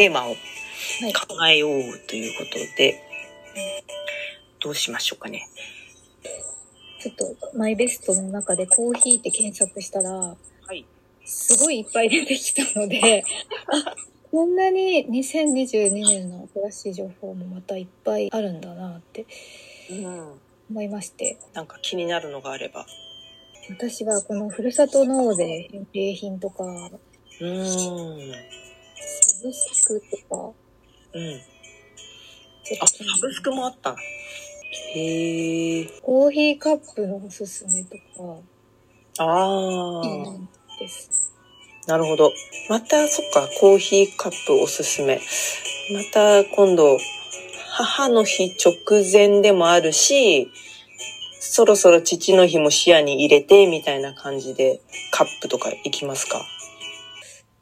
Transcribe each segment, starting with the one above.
テーマをはい。考えようということで、どうしましょうかね。ちょっと、マイベストの中でコーヒーって検索したら、はい。すごいいっぱい出てきたので、あ、こんなに2022年の新しい情報もまたいっぱいあるんだなってうん。思いまして、なんか気になるのがあれば。私はこのふるさと納税返礼品とか、うーん。サブスクとか、うん。あ、サブスクもあったな。へえ。コーヒーカップのおすすめとか、あいいあ。です。なるほど。また、そっか、コーヒーカップおすすめ。また、今度、母の日直前でもあるし、そろそろ父の日も視野に入れて、みたいな感じで、カップとか行きますか？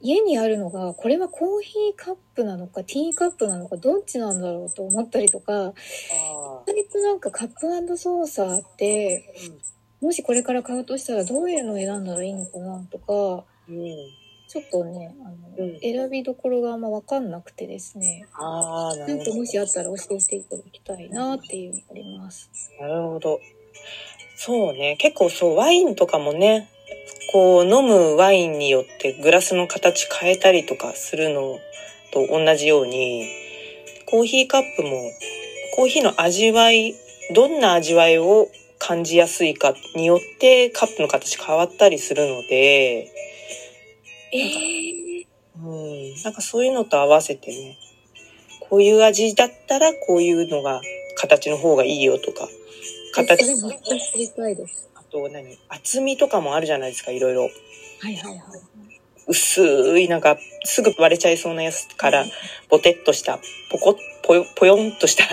家にあるのが、これはコーヒーカップなのか、ティーカップなのか、どっちなんだろうと思ったりとか、割となんかカップソーサーって、もしこれから買うとしたらどういうのを選んだらいいのかなとか、うん。ちょっとね、あの、うん選びどころがあんまわかんなくてですね、ああ、ななんかるほど。もしあったら教えていただきたいなっていうのがあります。なるほど。そうね。結構そう、ワインとかもね、こう、飲むワインによってグラスの形変えたりとかするのと同じように、コーヒーカップも、コーヒーの味わい、どんな味わいを感じやすいかによってカップの形変わったりするので、えー、うん、なんかそういうのと合わせてね、こういう味だったらこういうのが形の方がいいよとか、形それめっちゃ知りたいです。あと何厚みとかもあるじゃないですか、いろいろ。はいはいはい。薄い、なんか、すぐ割れちゃいそうなやつから、ボテッとした、ポコッ、ぽよ、ぽよんとした、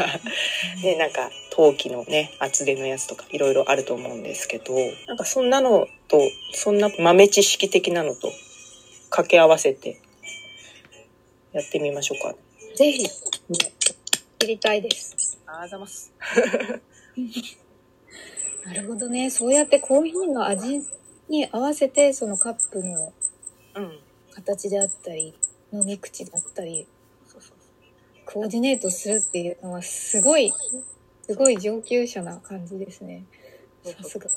ね、なんか、陶器のね、厚手のやつとか、いろいろあると思うんですけど、なんかそんなのと、そんな豆知識的なのと、掛け合わせて、やってみましょうか。ぜひ、知りたいです。あーざます。なるほどね。そうやってコーヒーの味に合わせて、そのカップのうん。形であったり、飲み口だったり、コーディネートするっていうのはすごい、すごい上級者な感じですね。さすが。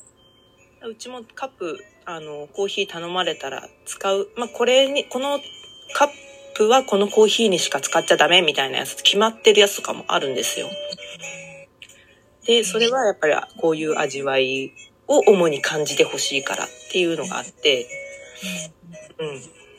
うちもカップ、あの、コーヒー頼まれたら使う。まあ、これに、このカップはこのコーヒーにしか使っちゃダメみたいなやつ、決まってるやつとかもあるんですよ。で、それはやっぱりこういう味わいを主に感じてほしいからっていうのがあって、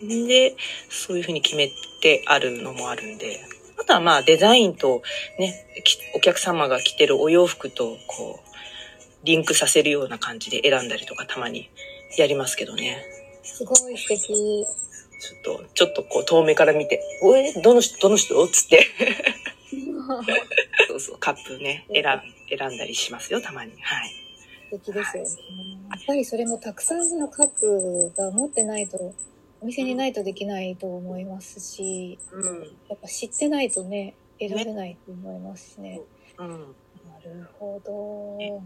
うん。で、そういうふうに決めてあるのもあるんで、あとはまあデザインとね、きお客様が着てるお洋服とこう、リンクさせるような感じで選んだりとかたまにやりますけどね。すごい素敵。ちょっと、ちょっとこう遠目から見て、おえ、どの人、どの人？つって。そうそう、カップね、選ん、選んだりしますよ、たまに。はい。素敵ですよね。やっぱりそれもたくさんのカップが持ってないと、お店にないとできないと思いますし、うん。やっぱ知ってないとね、選べないと思いますしね。うん。なるほど。ね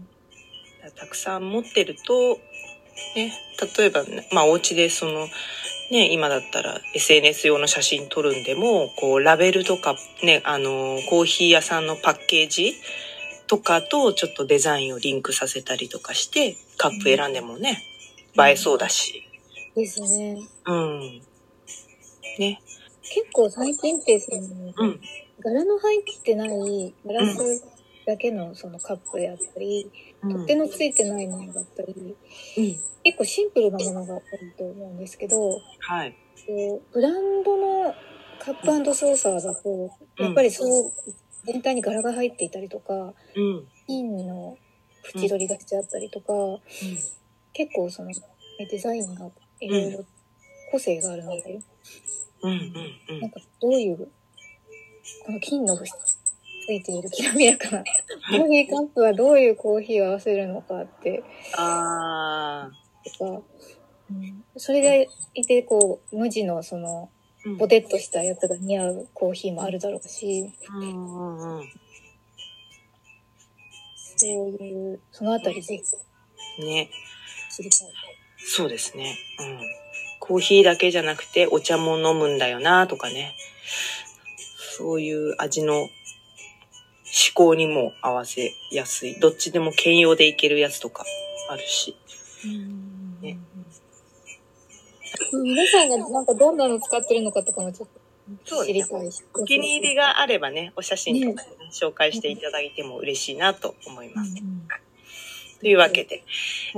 たくさん持ってると、ね、例えば、ね、まあお家でその、ね、今だったら SNS 用の写真撮るんでも、こうラベルとか、ね、あの、コーヒー屋さんのパッケージとかとちょっとデザインをリンクさせたりとかして、カップ選んでもね、映えそうだし。ですね。うん。ね。結構最近ってその、うん。柄の入ってないガラスだけのそのカップであったり、うん取っ手のついてないものだったり、うん。結構シンプルなものが多いと思うんですけど、はい。こうブランドのカップソーサーだと、やっぱりそう、全体に柄が入っていたりとか、うん。金の縁取りがしてあったりとか、結構そのデザインがいろいろ個性があるので、うん。うん。うん。なんかどういう、この金のついているきらびやかなコーヒーカップはどういうコーヒーを合わせるのかって、あとか、うん、それでいてこう、無地のその、ー。ポテッとしたやつが似合うコーヒーもあるだろうし、うんうんうん。そういう、そのあたりぜひね。知りたい。そうですね。うん。コーヒーだけじゃなくてお茶も飲むんだよなとかね。そういう味の思考にも合わせやすい。どっちでも兼用でいけるやつとかあるし。ね皆さんがなんかどんなの使ってるのかとかもちょっと知りたいし。お気に入りがあればね、お写真とかね紹介していただいても嬉しいなと思います。というわけで、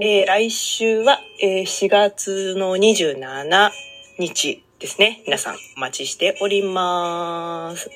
えー来週は、えー4月の27日ですね。皆さんお待ちしております。